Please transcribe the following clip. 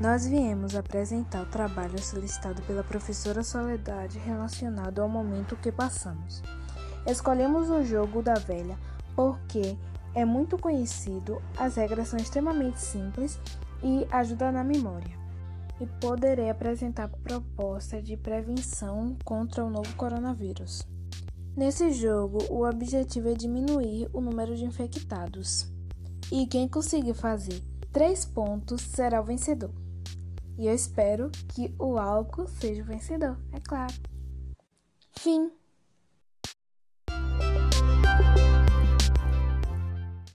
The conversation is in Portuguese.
nós viemos apresentar o trabalho solicitado pela professora Soledade relacionado ao momento que passamos. Escolhemos o jogo da velha porque é muito conhecido, as regras são extremamente simples e ajudam na memória. E poderei apresentar proposta de prevenção contra o novo coronavírus. Nesse jogo, o objetivo é diminuir o número de infectados. E quem conseguir fazer três pontos será o vencedor. E eu espero que o álcool seja o vencedor, é claro. Fim.